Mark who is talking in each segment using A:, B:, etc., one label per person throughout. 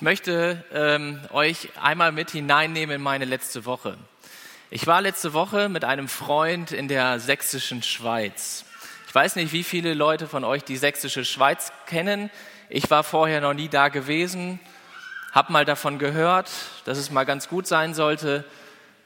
A: Ich möchte ähm, euch einmal mit hineinnehmen in meine letzte Woche. Ich war letzte Woche mit einem Freund in der sächsischen Schweiz. Ich weiß nicht, wie viele Leute von euch die sächsische Schweiz kennen. Ich war vorher noch nie da gewesen, habe mal davon gehört, dass es mal ganz gut sein sollte.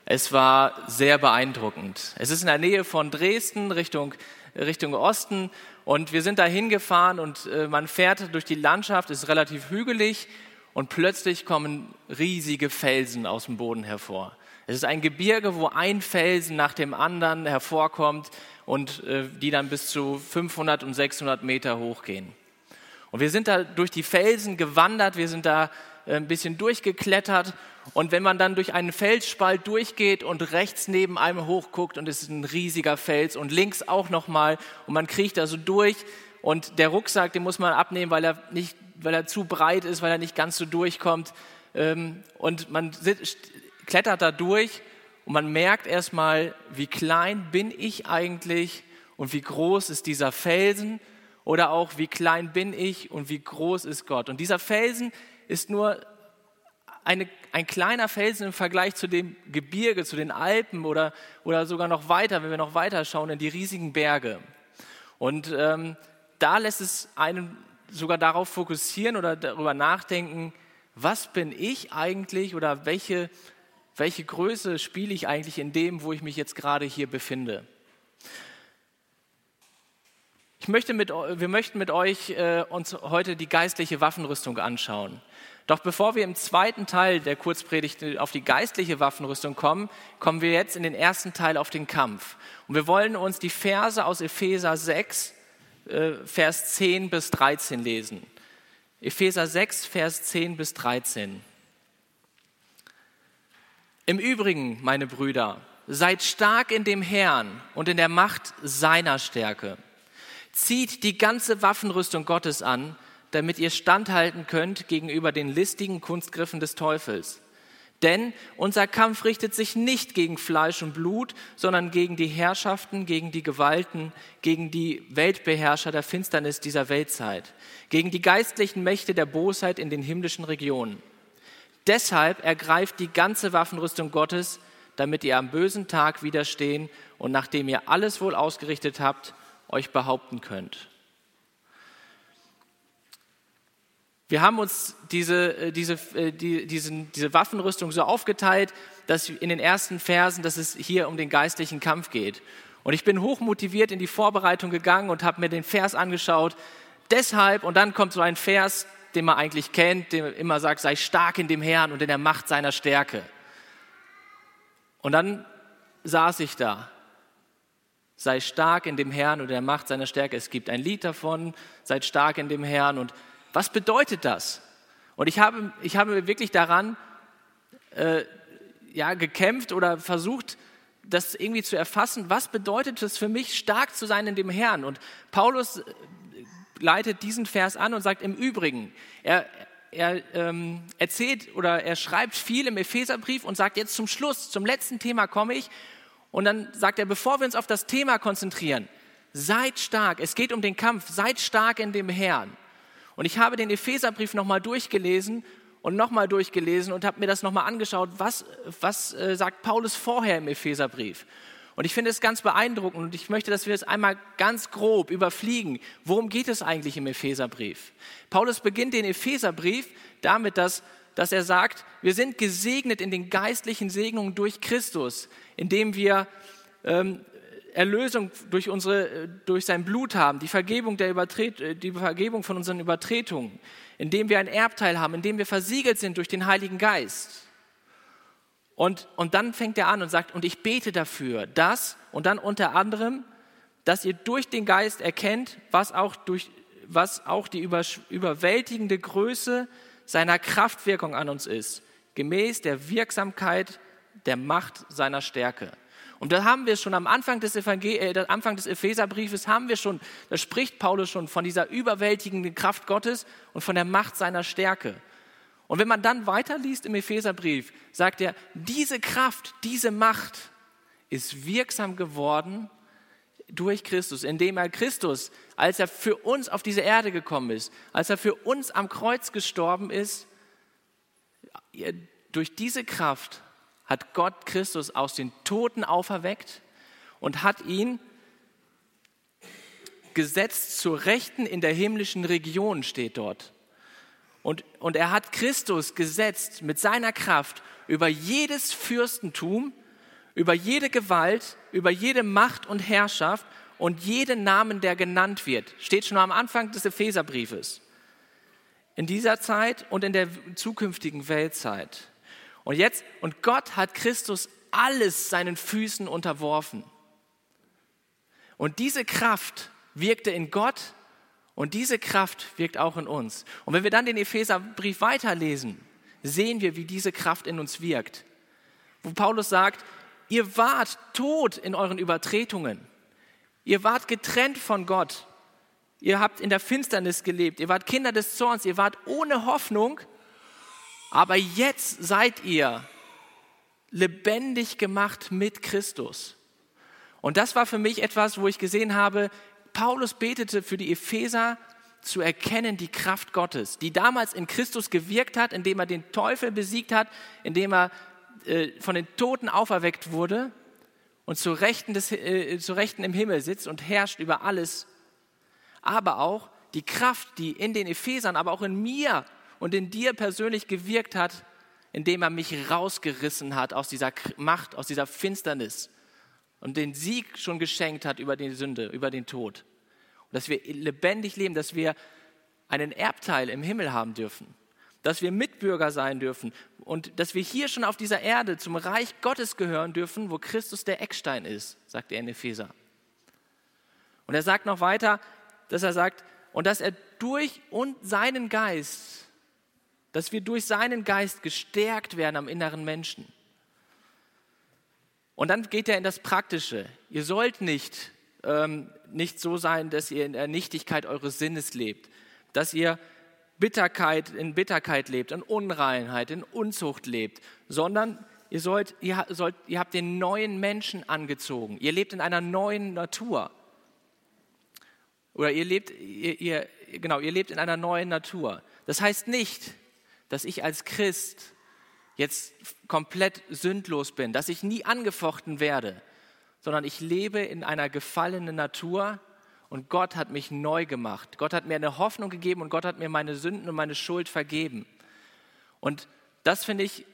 A: Es war sehr beeindruckend. Es ist in der Nähe von Dresden Richtung, Richtung Osten und wir sind da hingefahren und äh, man fährt durch die Landschaft, ist relativ hügelig und plötzlich kommen riesige Felsen aus dem Boden hervor. Es ist ein Gebirge, wo ein Felsen nach dem anderen hervorkommt und äh, die dann bis zu 500 und 600 Meter hochgehen. Und wir sind da durch die Felsen gewandert, wir sind da äh, ein bisschen durchgeklettert. Und wenn man dann durch einen Felsspalt durchgeht und rechts neben einem hochguckt und es ist ein riesiger Fels und links auch nochmal und man kriecht da so durch und der Rucksack, den muss man abnehmen, weil er nicht weil er zu breit ist, weil er nicht ganz so durchkommt. Ähm, und man klettert da durch und man merkt erstmal, wie klein bin ich eigentlich und wie groß ist dieser Felsen oder auch wie klein bin ich und wie groß ist Gott. Und dieser Felsen ist nur eine, ein kleiner Felsen im Vergleich zu dem Gebirge, zu den Alpen oder, oder sogar noch weiter, wenn wir noch weiter schauen, in die riesigen Berge. Und ähm, da lässt es einen sogar darauf fokussieren oder darüber nachdenken, was bin ich eigentlich oder welche, welche Größe spiele ich eigentlich in dem, wo ich mich jetzt gerade hier befinde. Ich möchte mit, wir möchten mit euch äh, uns heute die geistliche Waffenrüstung anschauen. Doch bevor wir im zweiten Teil der Kurzpredigt auf die geistliche Waffenrüstung kommen, kommen wir jetzt in den ersten Teil auf den Kampf. Und wir wollen uns die Verse aus Epheser 6 äh, Vers 10 bis 13 lesen. Epheser 6, Vers 10 bis 13. Im Übrigen, meine Brüder, seid stark in dem Herrn und in der Macht seiner Stärke. Zieht die ganze Waffenrüstung Gottes an, damit ihr standhalten könnt gegenüber den listigen Kunstgriffen des Teufels. Denn unser Kampf richtet sich nicht gegen Fleisch und Blut, sondern gegen die Herrschaften, gegen die Gewalten, gegen die Weltbeherrscher der Finsternis dieser Weltzeit, gegen die geistlichen Mächte der Bosheit in den himmlischen Regionen. Deshalb ergreift die ganze Waffenrüstung Gottes, damit ihr am bösen Tag widerstehen und nachdem ihr alles wohl ausgerichtet habt, euch behaupten könnt. Wir haben uns diese, äh, diese, äh, die, diesen, diese Waffenrüstung so aufgeteilt, dass in den ersten Versen, dass es hier um den geistlichen Kampf geht. Und ich bin hochmotiviert in die Vorbereitung gegangen und habe mir den Vers angeschaut. Deshalb, und dann kommt so ein Vers, den man eigentlich kennt, der immer sagt, sei stark in dem Herrn und in der Macht seiner Stärke. Und dann saß ich da. Sei stark in dem Herrn und in der Macht seiner Stärke. Es gibt ein Lied davon, seid stark in dem Herrn und was bedeutet das? Und ich habe, ich habe wirklich daran äh, ja, gekämpft oder versucht, das irgendwie zu erfassen. Was bedeutet es für mich, stark zu sein in dem Herrn? Und Paulus äh, leitet diesen Vers an und sagt im Übrigen, er, er ähm, erzählt oder er schreibt viel im Epheserbrief und sagt jetzt zum Schluss, zum letzten Thema komme ich. Und dann sagt er, bevor wir uns auf das Thema konzentrieren, seid stark, es geht um den Kampf, seid stark in dem Herrn. Und ich habe den Epheserbrief nochmal durchgelesen und nochmal durchgelesen und habe mir das nochmal angeschaut, was, was äh, sagt Paulus vorher im Epheserbrief. Und ich finde es ganz beeindruckend und ich möchte, dass wir es einmal ganz grob überfliegen. Worum geht es eigentlich im Epheserbrief? Paulus beginnt den Epheserbrief damit, dass, dass er sagt, wir sind gesegnet in den geistlichen Segnungen durch Christus, indem wir ähm, Erlösung durch, unsere, durch sein Blut haben, die Vergebung, der Übertret, die Vergebung von unseren Übertretungen, indem wir ein Erbteil haben, indem wir versiegelt sind durch den Heiligen Geist. Und, und dann fängt er an und sagt, und ich bete dafür, dass, und dann unter anderem, dass ihr durch den Geist erkennt, was auch, durch, was auch die über, überwältigende Größe seiner Kraftwirkung an uns ist, gemäß der Wirksamkeit der Macht seiner Stärke. Und da haben wir schon am Anfang des, äh, Anfang des Epheserbriefes, haben wir schon, da spricht Paulus schon von dieser überwältigenden Kraft Gottes und von der Macht seiner Stärke. Und wenn man dann weiterliest im Epheserbrief, sagt er, diese Kraft, diese Macht ist wirksam geworden durch Christus, indem er Christus, als er für uns auf diese Erde gekommen ist, als er für uns am Kreuz gestorben ist, durch diese Kraft hat Gott Christus aus den Toten auferweckt und hat ihn gesetzt zur Rechten in der himmlischen Region, steht dort. Und, und er hat Christus gesetzt mit seiner Kraft über jedes Fürstentum, über jede Gewalt, über jede Macht und Herrschaft und jeden Namen, der genannt wird. Steht schon am Anfang des Epheserbriefes. In dieser Zeit und in der zukünftigen Weltzeit. Und jetzt, und Gott hat Christus alles seinen Füßen unterworfen. Und diese Kraft wirkte in Gott und diese Kraft wirkt auch in uns. Und wenn wir dann den Epheserbrief weiterlesen, sehen wir, wie diese Kraft in uns wirkt. Wo Paulus sagt, ihr wart tot in euren Übertretungen. Ihr wart getrennt von Gott. Ihr habt in der Finsternis gelebt. Ihr wart Kinder des Zorns. Ihr wart ohne Hoffnung. Aber jetzt seid ihr lebendig gemacht mit Christus. Und das war für mich etwas, wo ich gesehen habe, Paulus betete für die Epheser zu erkennen die Kraft Gottes, die damals in Christus gewirkt hat, indem er den Teufel besiegt hat, indem er äh, von den Toten auferweckt wurde und zu Rechten, des, äh, zu Rechten im Himmel sitzt und herrscht über alles. Aber auch die Kraft, die in den Ephesern, aber auch in mir und in dir persönlich gewirkt hat, indem er mich rausgerissen hat aus dieser Macht, aus dieser Finsternis und den Sieg schon geschenkt hat über die Sünde, über den Tod. Und dass wir lebendig leben, dass wir einen Erbteil im Himmel haben dürfen, dass wir Mitbürger sein dürfen und dass wir hier schon auf dieser Erde zum Reich Gottes gehören dürfen, wo Christus der Eckstein ist, sagt er in Epheser. Und er sagt noch weiter, dass er sagt, und dass er durch und seinen Geist, dass wir durch seinen Geist gestärkt werden am inneren Menschen. Und dann geht er in das Praktische. Ihr sollt nicht, ähm, nicht so sein, dass ihr in der Nichtigkeit eures Sinnes lebt, dass ihr Bitterkeit in Bitterkeit lebt, in Unreinheit, in Unzucht lebt, sondern ihr, sollt, ihr, sollt, ihr habt den neuen Menschen angezogen. Ihr lebt in einer neuen Natur. Oder ihr lebt, ihr, ihr, genau, ihr lebt in einer neuen Natur. Das heißt nicht, dass ich als Christ jetzt komplett sündlos bin, dass ich nie angefochten werde, sondern ich lebe in einer gefallenen Natur und Gott hat mich neu gemacht. Gott hat mir eine Hoffnung gegeben und Gott hat mir meine Sünden und meine Schuld vergeben. Und das finde ich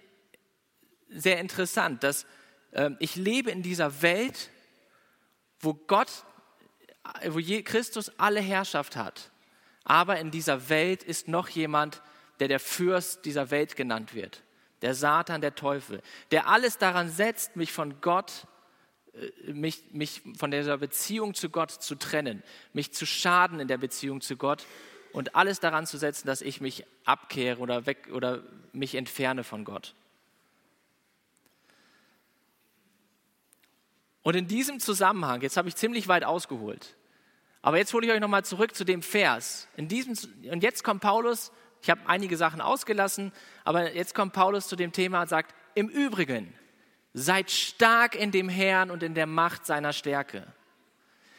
A: sehr interessant, dass äh, ich lebe in dieser Welt, wo Gott, wo je, Christus alle Herrschaft hat. Aber in dieser Welt ist noch jemand, der Fürst dieser Welt genannt wird der Satan, der Teufel, der alles daran setzt, mich von Gott, äh, mich, mich von dieser Beziehung zu Gott zu trennen, mich zu schaden in der Beziehung zu Gott und alles daran zu setzen, dass ich mich abkehre oder weg oder mich entferne von Gott. Und in diesem Zusammenhang, jetzt habe ich ziemlich weit ausgeholt, aber jetzt hole ich euch nochmal zurück zu dem Vers. In diesem, und jetzt kommt Paulus ich habe einige Sachen ausgelassen, aber jetzt kommt Paulus zu dem Thema und sagt, im Übrigen, seid stark in dem Herrn und in der Macht seiner Stärke.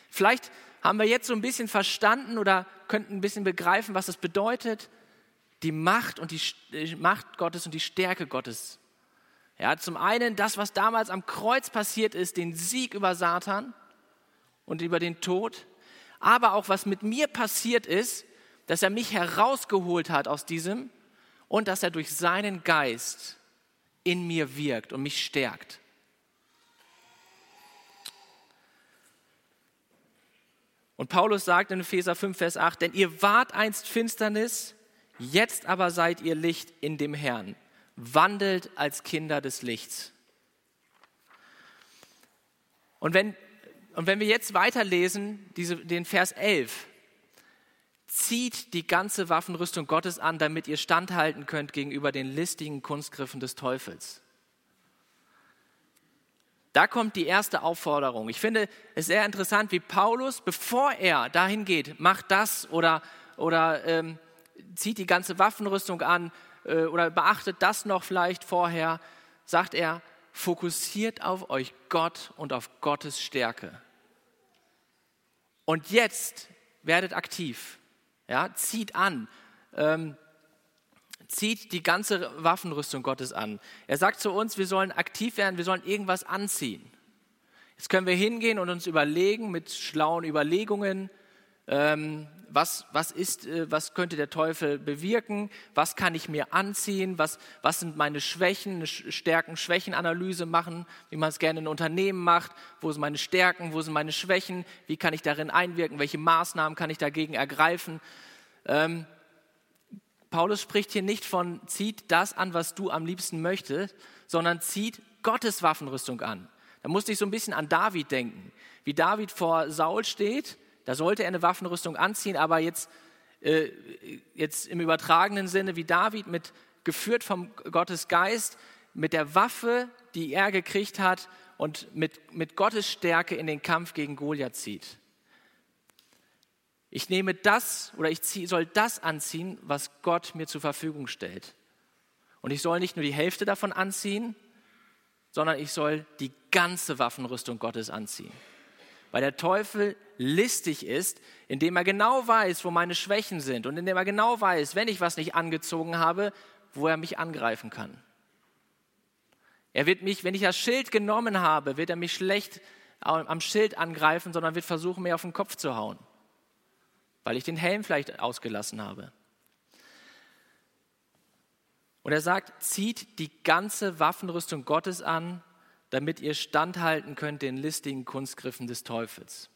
A: Vielleicht haben wir jetzt so ein bisschen verstanden oder könnten ein bisschen begreifen, was es bedeutet, die Macht und die Macht Gottes und die Stärke Gottes. Ja, zum einen das, was damals am Kreuz passiert ist, den Sieg über Satan und über den Tod, aber auch was mit mir passiert ist, dass er mich herausgeholt hat aus diesem und dass er durch seinen Geist in mir wirkt und mich stärkt. Und Paulus sagt in Epheser 5, Vers 8, denn ihr wart einst Finsternis, jetzt aber seid ihr Licht in dem Herrn. Wandelt als Kinder des Lichts. Und wenn, und wenn wir jetzt weiterlesen, diese, den Vers 11, zieht die ganze Waffenrüstung Gottes an, damit ihr standhalten könnt gegenüber den listigen Kunstgriffen des Teufels. Da kommt die erste Aufforderung. Ich finde es sehr interessant, wie Paulus, bevor er dahin geht, macht das oder, oder ähm, zieht die ganze Waffenrüstung an äh, oder beachtet das noch vielleicht vorher, sagt er, fokussiert auf euch Gott und auf Gottes Stärke. Und jetzt werdet aktiv. Ja, zieht an. Ähm, zieht die ganze Waffenrüstung Gottes an. Er sagt zu uns, wir sollen aktiv werden, wir sollen irgendwas anziehen. Jetzt können wir hingehen und uns überlegen mit schlauen Überlegungen, ähm, was, was, ist, äh, was könnte der Teufel bewirken, was kann ich mir anziehen, was, was sind meine Schwächen, eine Stärken, Schwächenanalyse machen, wie man es gerne in Unternehmen macht, wo sind meine Stärken, wo sind meine Schwächen, wie kann ich darin einwirken, welche Maßnahmen kann ich dagegen ergreifen. Ähm, Paulus spricht hier nicht von, zieht das an, was du am liebsten möchtest, sondern zieht Gottes Waffenrüstung an. Da musste ich so ein bisschen an David denken. Wie David vor Saul steht, da sollte er eine Waffenrüstung anziehen, aber jetzt, äh, jetzt im übertragenen Sinne, wie David mit, geführt vom Gottes Geist, mit der Waffe, die er gekriegt hat und mit, mit Gottes Stärke in den Kampf gegen Goliath zieht. Ich nehme das oder ich zieh, soll das anziehen, was Gott mir zur Verfügung stellt. Und ich soll nicht nur die Hälfte davon anziehen, sondern ich soll die ganze Waffenrüstung Gottes anziehen. Weil der Teufel listig ist, indem er genau weiß, wo meine Schwächen sind und indem er genau weiß, wenn ich was nicht angezogen habe, wo er mich angreifen kann. Er wird mich, wenn ich das Schild genommen habe, wird er mich schlecht am Schild angreifen, sondern wird versuchen, mir auf den Kopf zu hauen weil ich den Helm vielleicht ausgelassen habe. Und er sagt, zieht die ganze Waffenrüstung Gottes an, damit ihr standhalten könnt den listigen Kunstgriffen des Teufels.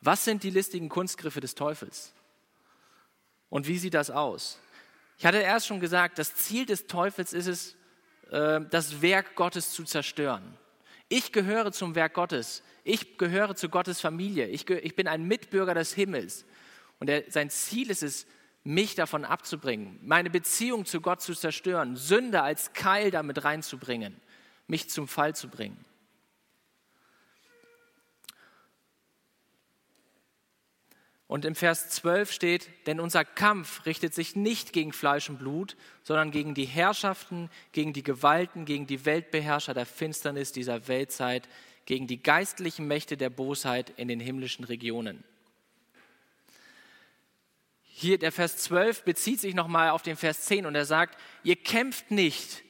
A: Was sind die listigen Kunstgriffe des Teufels? Und wie sieht das aus? Ich hatte erst schon gesagt, das Ziel des Teufels ist es, äh, das Werk Gottes zu zerstören. Ich gehöre zum Werk Gottes. Ich gehöre zu Gottes Familie. Ich, ich bin ein Mitbürger des Himmels. Und er, sein Ziel ist es, mich davon abzubringen, meine Beziehung zu Gott zu zerstören, Sünde als Keil damit reinzubringen, mich zum Fall zu bringen. Und im Vers 12 steht, denn unser Kampf richtet sich nicht gegen Fleisch und Blut, sondern gegen die Herrschaften, gegen die Gewalten, gegen die Weltbeherrscher der Finsternis dieser Weltzeit, gegen die geistlichen Mächte der Bosheit in den himmlischen Regionen. Hier der Vers 12 bezieht sich nochmal auf den Vers 10 und er sagt, ihr kämpft nicht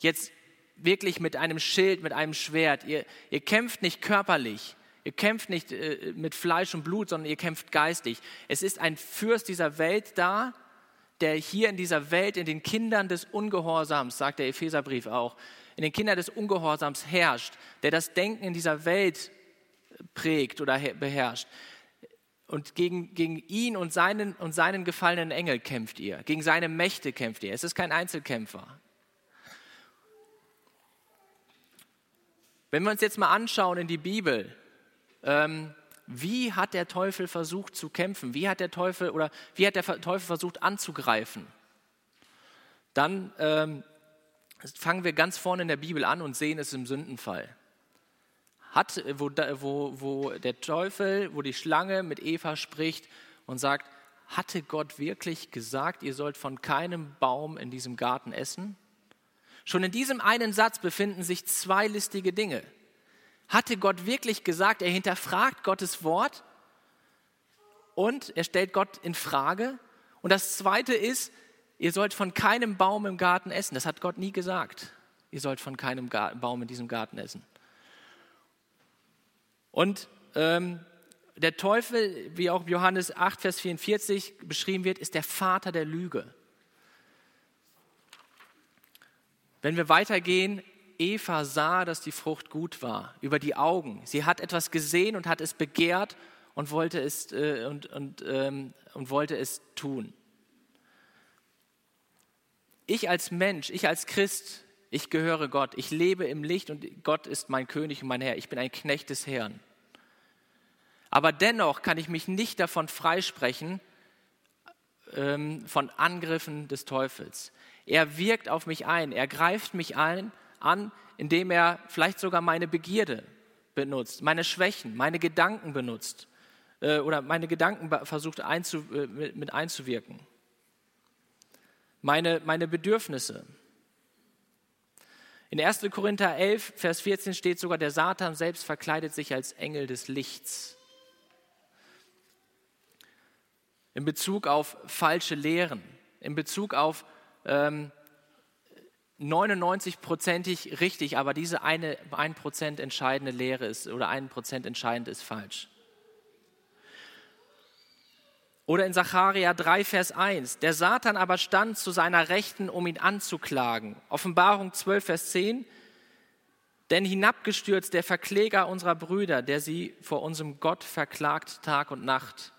A: jetzt wirklich mit einem Schild, mit einem Schwert, ihr, ihr kämpft nicht körperlich, Ihr kämpft nicht äh, mit Fleisch und Blut, sondern ihr kämpft geistlich. Es ist ein Fürst dieser Welt da, der hier in dieser Welt, in den Kindern des Ungehorsams, sagt der Epheserbrief auch, in den Kindern des Ungehorsams herrscht, der das Denken in dieser Welt prägt oder beherrscht. Und gegen, gegen ihn und seinen, und seinen gefallenen Engel kämpft ihr. Gegen seine Mächte kämpft ihr. Es ist kein Einzelkämpfer. Wenn wir uns jetzt mal anschauen in die Bibel, ähm, wie hat der Teufel versucht zu kämpfen? Wie hat der Teufel oder wie hat der Teufel versucht anzugreifen? Dann ähm, fangen wir ganz vorne in der Bibel an und sehen es im Sündenfall. Hat, wo, wo, wo der Teufel, wo die Schlange mit Eva spricht und sagt, hatte Gott wirklich gesagt, ihr sollt von keinem Baum in diesem Garten essen? Schon in diesem einen Satz befinden sich zwei listige Dinge. Hatte Gott wirklich gesagt? Er hinterfragt Gottes Wort und er stellt Gott in Frage. Und das Zweite ist, ihr sollt von keinem Baum im Garten essen. Das hat Gott nie gesagt. Ihr sollt von keinem Baum in diesem Garten essen. Und ähm, der Teufel, wie auch Johannes 8, Vers 44 beschrieben wird, ist der Vater der Lüge. Wenn wir weitergehen, Eva sah, dass die Frucht gut war, über die Augen. Sie hat etwas gesehen und hat es begehrt und wollte es, äh, und, und, ähm, und wollte es tun. Ich als Mensch, ich als Christ, ich gehöre Gott. Ich lebe im Licht und Gott ist mein König und mein Herr. Ich bin ein Knecht des Herrn. Aber dennoch kann ich mich nicht davon freisprechen, ähm, von Angriffen des Teufels. Er wirkt auf mich ein, er greift mich ein an, indem er vielleicht sogar meine Begierde benutzt, meine Schwächen, meine Gedanken benutzt äh, oder meine Gedanken versucht einzu, äh, mit, einzuwirken. Meine, meine Bedürfnisse. In 1. Korinther 11, Vers 14 steht sogar, der Satan selbst verkleidet sich als Engel des Lichts. In Bezug auf falsche Lehren, in Bezug auf ähm, 99-prozentig richtig, aber diese eine 1% entscheidende Lehre ist oder 1% entscheidend ist falsch. Oder in Sacharja 3, Vers 1. Der Satan aber stand zu seiner Rechten, um ihn anzuklagen. Offenbarung 12, Vers 10. Denn hinabgestürzt der Verkläger unserer Brüder, der sie vor unserem Gott verklagt Tag und Nacht.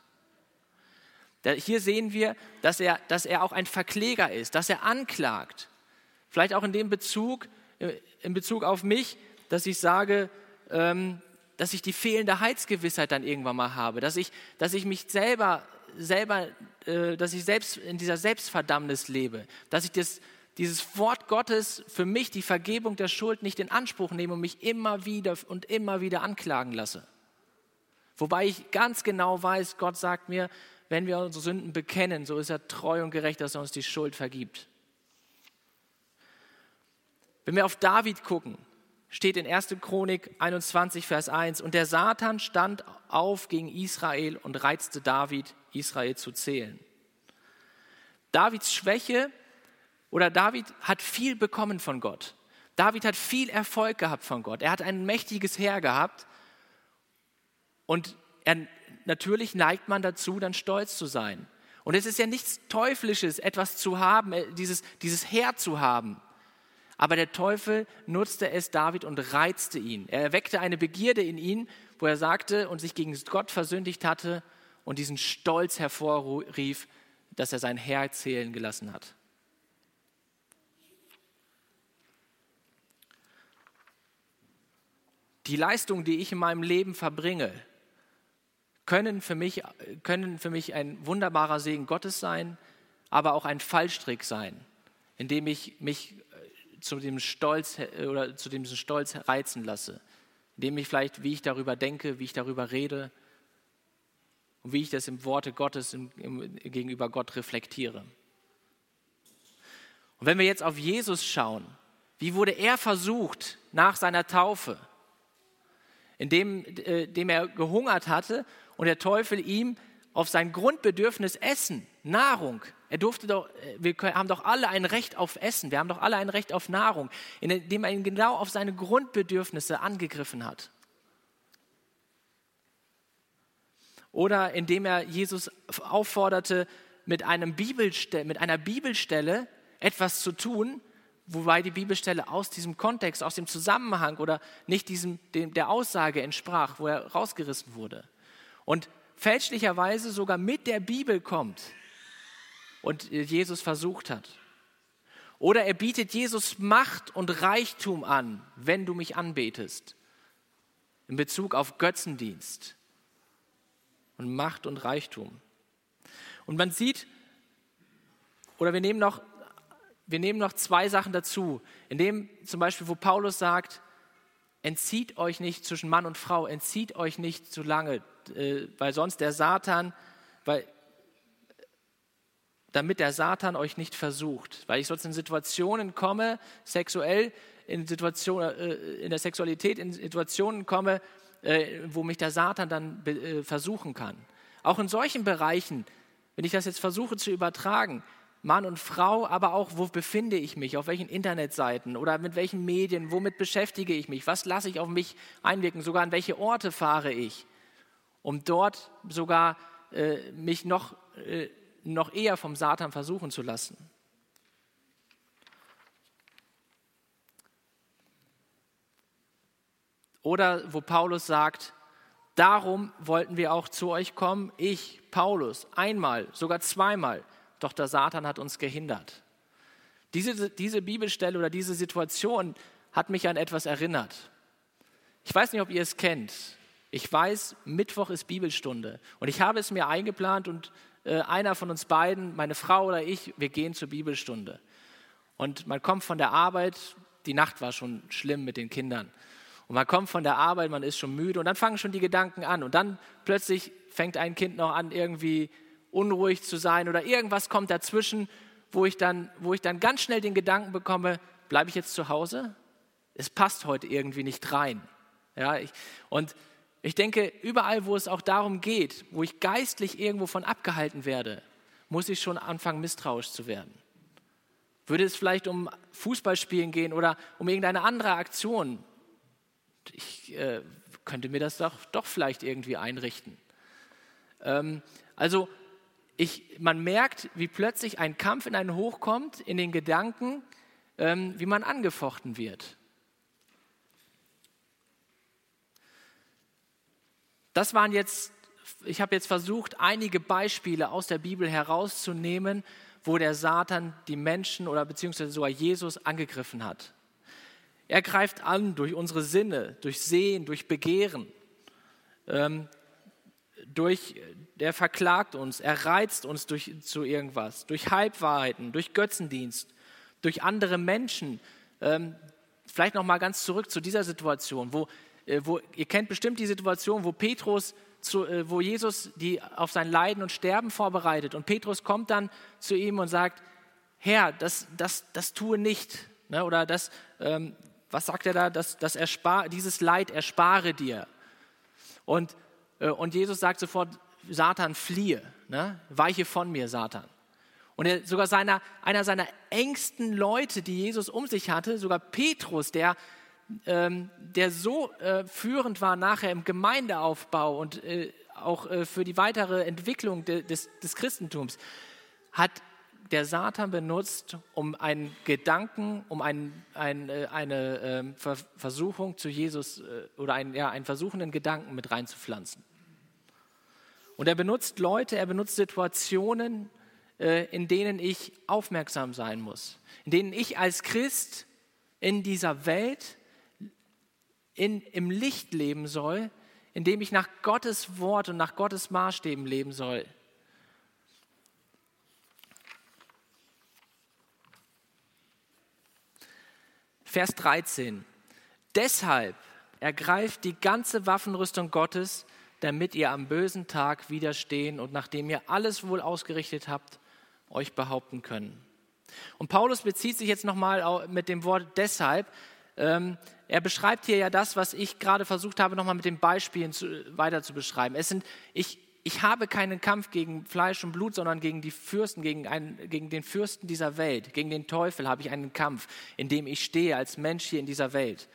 A: Hier sehen wir, dass er, dass er auch ein Verkläger ist, dass er anklagt. Vielleicht auch in dem Bezug, äh, in Bezug auf mich, dass ich sage, ähm, dass ich die fehlende Heilsgewissheit dann irgendwann mal habe, dass ich, dass ich mich selber, selber, äh, dass ich selbst in dieser Selbstverdammnis lebe, dass ich das, dieses Wort Gottes für mich, die Vergebung der Schuld nicht in Anspruch nehme und mich immer wieder und immer wieder anklagen lasse. Wobei ich ganz genau weiß, Gott sagt mir, wenn wir unsere Sünden bekennen, so ist er treu und gerecht, dass er uns die Schuld vergibt. Wenn wir auf David gucken, steht in 1. Chronik 21, Vers 1, und der Satan stand auf gegen Israel und reizte David, Israel zu zählen. Davids Schwäche oder David hat viel bekommen von Gott. David hat viel Erfolg gehabt von Gott. Er hat ein mächtiges Heer gehabt und er, natürlich neigt man dazu, dann stolz zu sein. Und es ist ja nichts Teuflisches, etwas zu haben, äh, dieses, dieses Heer zu haben. Aber der Teufel nutzte es David und reizte ihn. Er erweckte eine Begierde in ihn, wo er sagte und sich gegen Gott versündigt hatte und diesen Stolz hervorrief, dass er sein Herr zählen gelassen hat. Die Leistung, die ich in meinem Leben verbringe, können für mich, können für mich ein wunderbarer Segen Gottes sein, aber auch ein Fallstrick sein, indem ich mich äh, zu dem Stolz äh, oder zu dem Stolz reizen lasse, indem ich vielleicht, wie ich darüber denke, wie ich darüber rede und wie ich das im Worte Gottes im, im, gegenüber Gott reflektiere. Und wenn wir jetzt auf Jesus schauen, wie wurde er versucht nach seiner Taufe? Indem, äh, indem er gehungert hatte und der Teufel ihm auf sein Grundbedürfnis Essen, Nahrung, er durfte doch, äh, wir haben doch alle ein Recht auf Essen, wir haben doch alle ein Recht auf Nahrung, indem er ihn genau auf seine Grundbedürfnisse angegriffen hat. Oder indem er Jesus aufforderte, mit, einem Bibelste mit einer Bibelstelle etwas zu tun, wobei die Bibelstelle aus diesem Kontext, aus dem Zusammenhang oder nicht diesem, dem, der Aussage entsprach, wo er rausgerissen wurde und fälschlicherweise sogar mit der Bibel kommt und Jesus versucht hat. Oder er bietet Jesus Macht und Reichtum an, wenn du mich anbetest, in Bezug auf Götzendienst und Macht und Reichtum. Und man sieht, oder wir nehmen noch, wir nehmen noch zwei Sachen dazu, in dem zum Beispiel, wo Paulus sagt, entzieht euch nicht zwischen Mann und Frau, entzieht euch nicht zu lange, äh, weil sonst der Satan, weil, damit der Satan euch nicht versucht, weil ich sonst in Situationen komme, sexuell, in, Situation, äh, in der Sexualität, in Situationen komme, äh, wo mich der Satan dann versuchen kann. Auch in solchen Bereichen, wenn ich das jetzt versuche zu übertragen, Mann und Frau, aber auch, wo befinde ich mich, auf welchen Internetseiten oder mit welchen Medien, womit beschäftige ich mich, was lasse ich auf mich einwirken, sogar an welche Orte fahre ich, um dort sogar äh, mich noch, äh, noch eher vom Satan versuchen zu lassen. Oder wo Paulus sagt, darum wollten wir auch zu euch kommen, ich, Paulus, einmal, sogar zweimal doch der Satan hat uns gehindert. Diese, diese Bibelstelle oder diese Situation hat mich an etwas erinnert. Ich weiß nicht, ob ihr es kennt. Ich weiß, Mittwoch ist Bibelstunde und ich habe es mir eingeplant und äh, einer von uns beiden, meine Frau oder ich, wir gehen zur Bibelstunde. Und man kommt von der Arbeit, die Nacht war schon schlimm mit den Kindern. Und man kommt von der Arbeit, man ist schon müde und dann fangen schon die Gedanken an. Und dann plötzlich fängt ein Kind noch an, irgendwie unruhig zu sein oder irgendwas kommt dazwischen, wo ich dann, wo ich dann ganz schnell den Gedanken bekomme, bleibe ich jetzt zu Hause? Es passt heute irgendwie nicht rein. Ja, ich, und ich denke, überall, wo es auch darum geht, wo ich geistlich irgendwo von abgehalten werde, muss ich schon anfangen, misstrauisch zu werden. Würde es vielleicht um Fußballspielen gehen oder um irgendeine andere Aktion? Ich äh, könnte mir das doch, doch vielleicht irgendwie einrichten. Ähm, also ich, man merkt, wie plötzlich ein Kampf in einen hochkommt, in den Gedanken, ähm, wie man angefochten wird. Das waren jetzt, ich habe jetzt versucht, einige Beispiele aus der Bibel herauszunehmen, wo der Satan die Menschen oder beziehungsweise sogar Jesus angegriffen hat. Er greift an durch unsere Sinne, durch Sehen, durch Begehren. Ähm, durch, der verklagt uns, er reizt uns durch, zu irgendwas, durch Halbwahrheiten, durch Götzendienst, durch andere Menschen. Ähm, vielleicht noch mal ganz zurück zu dieser Situation, wo, wo ihr kennt bestimmt die Situation, wo Petrus, zu, äh, wo Jesus die auf sein Leiden und Sterben vorbereitet und Petrus kommt dann zu ihm und sagt: Herr, das, das, das tue nicht, ne? oder das, ähm, was sagt er da, das, das erspar, dieses Leid erspare dir. Und äh, und Jesus sagt sofort, Satan, fliehe, ne? weiche von mir, Satan. Und er, sogar seiner, einer seiner engsten Leute, die Jesus um sich hatte, sogar Petrus, der, ähm, der so äh, führend war nachher im Gemeindeaufbau und äh, auch äh, für die weitere Entwicklung de, des, des Christentums, hat der Satan benutzt, um einen Gedanken, um ein, ein, äh, eine ähm, Versuchung zu Jesus äh, oder einen, ja, einen versuchenden Gedanken mit reinzupflanzen. Und er benutzt Leute, er benutzt Situationen, äh, in denen ich aufmerksam sein muss, in denen ich als Christ in dieser Welt in, im Licht leben soll, in dem ich nach Gottes Wort und nach Gottes Maßstäben leben soll. Vers 13. Deshalb ergreift die ganze Waffenrüstung Gottes, damit ihr am bösen Tag widerstehen und nachdem ihr alles wohl ausgerichtet habt, euch behaupten können. Und Paulus bezieht sich jetzt nochmal mit dem Wort deshalb. Ähm, er beschreibt hier ja das, was ich gerade versucht habe, nochmal mit den Beispielen zu, weiter zu beschreiben. Es sind, ich, ich habe keinen Kampf gegen Fleisch und Blut, sondern gegen die Fürsten, gegen, einen, gegen den Fürsten dieser Welt, gegen den Teufel habe ich einen Kampf, in dem ich stehe als Mensch hier in dieser Welt.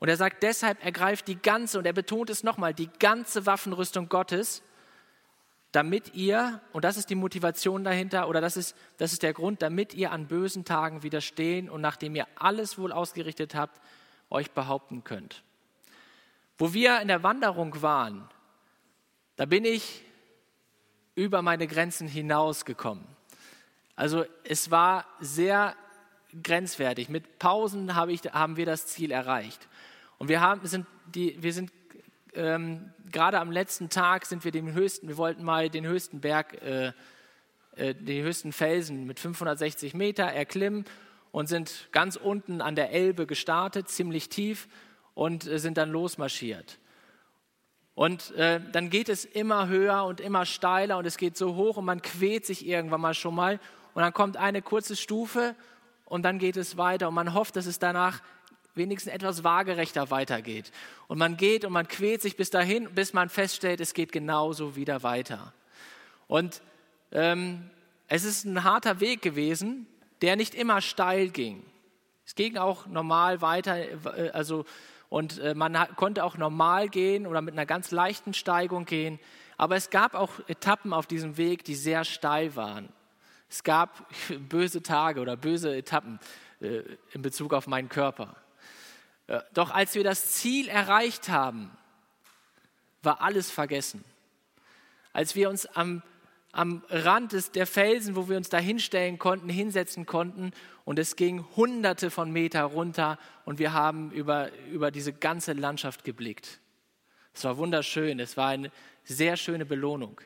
A: Und er sagt deshalb, ergreift die ganze, und er betont es nochmal, die ganze Waffenrüstung Gottes, damit ihr, und das ist die Motivation dahinter, oder das ist, das ist der Grund, damit ihr an bösen Tagen widerstehen und nachdem ihr alles wohl ausgerichtet habt, euch behaupten könnt. Wo wir in der Wanderung waren, da bin ich über meine Grenzen hinausgekommen. Also es war sehr grenzwertig. Mit Pausen habe ich, haben wir das Ziel erreicht. Und wir, haben, sind, die, wir sind ähm, gerade am letzten Tag sind wir dem höchsten, wir wollten mal den höchsten Berg, äh, äh, den höchsten Felsen mit 560 Meter erklimmen und sind ganz unten an der Elbe gestartet, ziemlich tief und äh, sind dann losmarschiert. Und äh, dann geht es immer höher und immer steiler und es geht so hoch und man quält sich irgendwann mal schon mal und dann kommt eine kurze Stufe und dann geht es weiter und man hofft, dass es danach wenigstens etwas waagerechter weitergeht. Und man geht und man quält sich bis dahin, bis man feststellt, es geht genauso wieder weiter. Und ähm, es ist ein harter Weg gewesen, der nicht immer steil ging. Es ging auch normal weiter, äh, also und äh, man konnte auch normal gehen oder mit einer ganz leichten Steigung gehen. Aber es gab auch Etappen auf diesem Weg, die sehr steil waren. Es gab böse Tage oder böse Etappen äh, in Bezug auf meinen Körper. Doch als wir das Ziel erreicht haben, war alles vergessen. Als wir uns am, am Rand des, der Felsen, wo wir uns da hinstellen konnten, hinsetzen konnten und es ging hunderte von Meter runter und wir haben über, über diese ganze Landschaft geblickt. Es war wunderschön, es war eine sehr schöne Belohnung.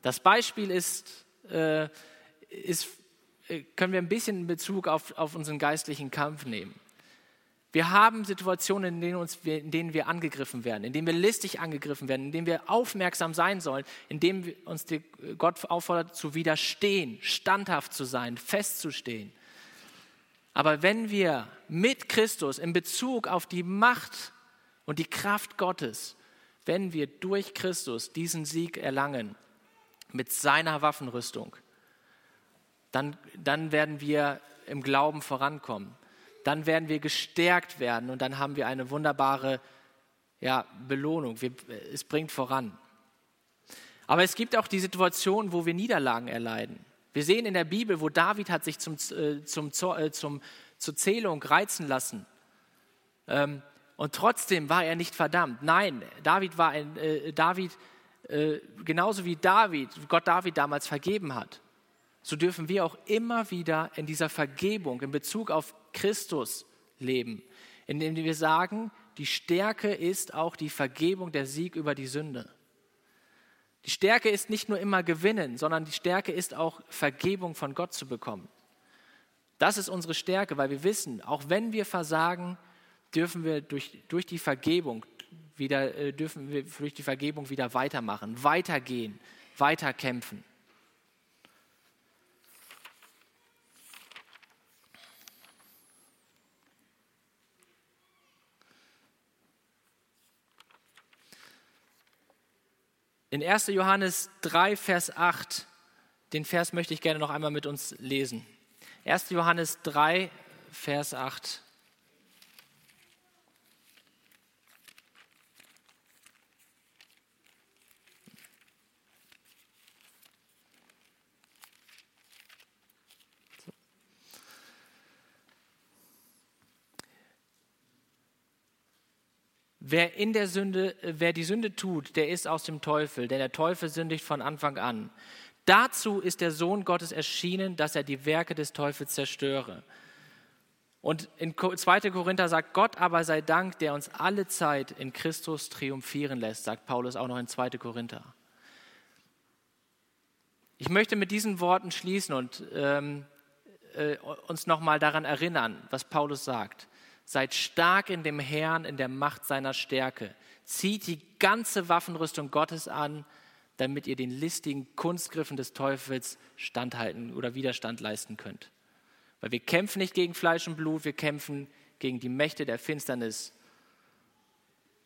A: Das Beispiel ist, äh, ist äh, können wir ein bisschen in Bezug auf, auf unseren geistlichen Kampf nehmen. Wir haben Situationen, in denen, uns, in denen wir angegriffen werden, in denen wir listig angegriffen werden, in denen wir aufmerksam sein sollen, in denen uns Gott auffordert zu widerstehen, standhaft zu sein, festzustehen. Aber wenn wir mit Christus in Bezug auf die Macht und die Kraft Gottes, wenn wir durch Christus diesen Sieg erlangen, mit seiner Waffenrüstung, dann, dann werden wir im Glauben vorankommen. Dann werden wir gestärkt werden und dann haben wir eine wunderbare ja, Belohnung. Wir, es bringt voran. Aber es gibt auch die Situation, wo wir Niederlagen erleiden. Wir sehen in der Bibel, wo David hat sich zum, äh, zum, äh, zum, zur Zählung reizen lassen. Ähm, und trotzdem war er nicht verdammt. Nein, David war ein, äh, David, äh, genauso wie David, Gott David damals vergeben hat, so dürfen wir auch immer wieder in dieser Vergebung in Bezug auf Christus leben, indem wir sagen, die Stärke ist auch die Vergebung, der Sieg über die Sünde. Die Stärke ist nicht nur immer gewinnen, sondern die Stärke ist auch Vergebung von Gott zu bekommen. Das ist unsere Stärke, weil wir wissen, auch wenn wir versagen, dürfen wir durch, durch die Vergebung wieder, äh, dürfen wir durch die Vergebung wieder weitermachen, weitergehen, weiterkämpfen. In 1. Johannes 3, Vers 8, den Vers möchte ich gerne noch einmal mit uns lesen. 1. Johannes 3, Vers 8. Wer in der Sünde, wer die Sünde tut, der ist aus dem Teufel, denn der Teufel sündigt von Anfang an. Dazu ist der Sohn Gottes erschienen, dass er die Werke des Teufels zerstöre. Und in 2. Korinther sagt Gott aber sei Dank, der uns alle Zeit in Christus triumphieren lässt, sagt Paulus auch noch in 2. Korinther. Ich möchte mit diesen Worten schließen und ähm, äh, uns nochmal daran erinnern, was Paulus sagt. Seid stark in dem Herrn, in der Macht seiner Stärke. Zieht die ganze Waffenrüstung Gottes an, damit ihr den listigen Kunstgriffen des Teufels standhalten oder Widerstand leisten könnt. Weil wir kämpfen nicht gegen Fleisch und Blut, wir kämpfen gegen die Mächte der Finsternis.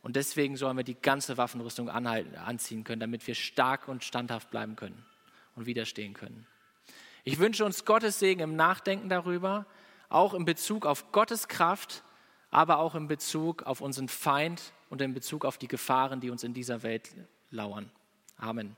A: Und deswegen sollen wir die ganze Waffenrüstung anhalten, anziehen können, damit wir stark und standhaft bleiben können und widerstehen können. Ich wünsche uns Gottes Segen im Nachdenken darüber, auch in Bezug auf Gottes Kraft aber auch in Bezug auf unseren Feind und in Bezug auf die Gefahren, die uns in dieser Welt lauern. Amen.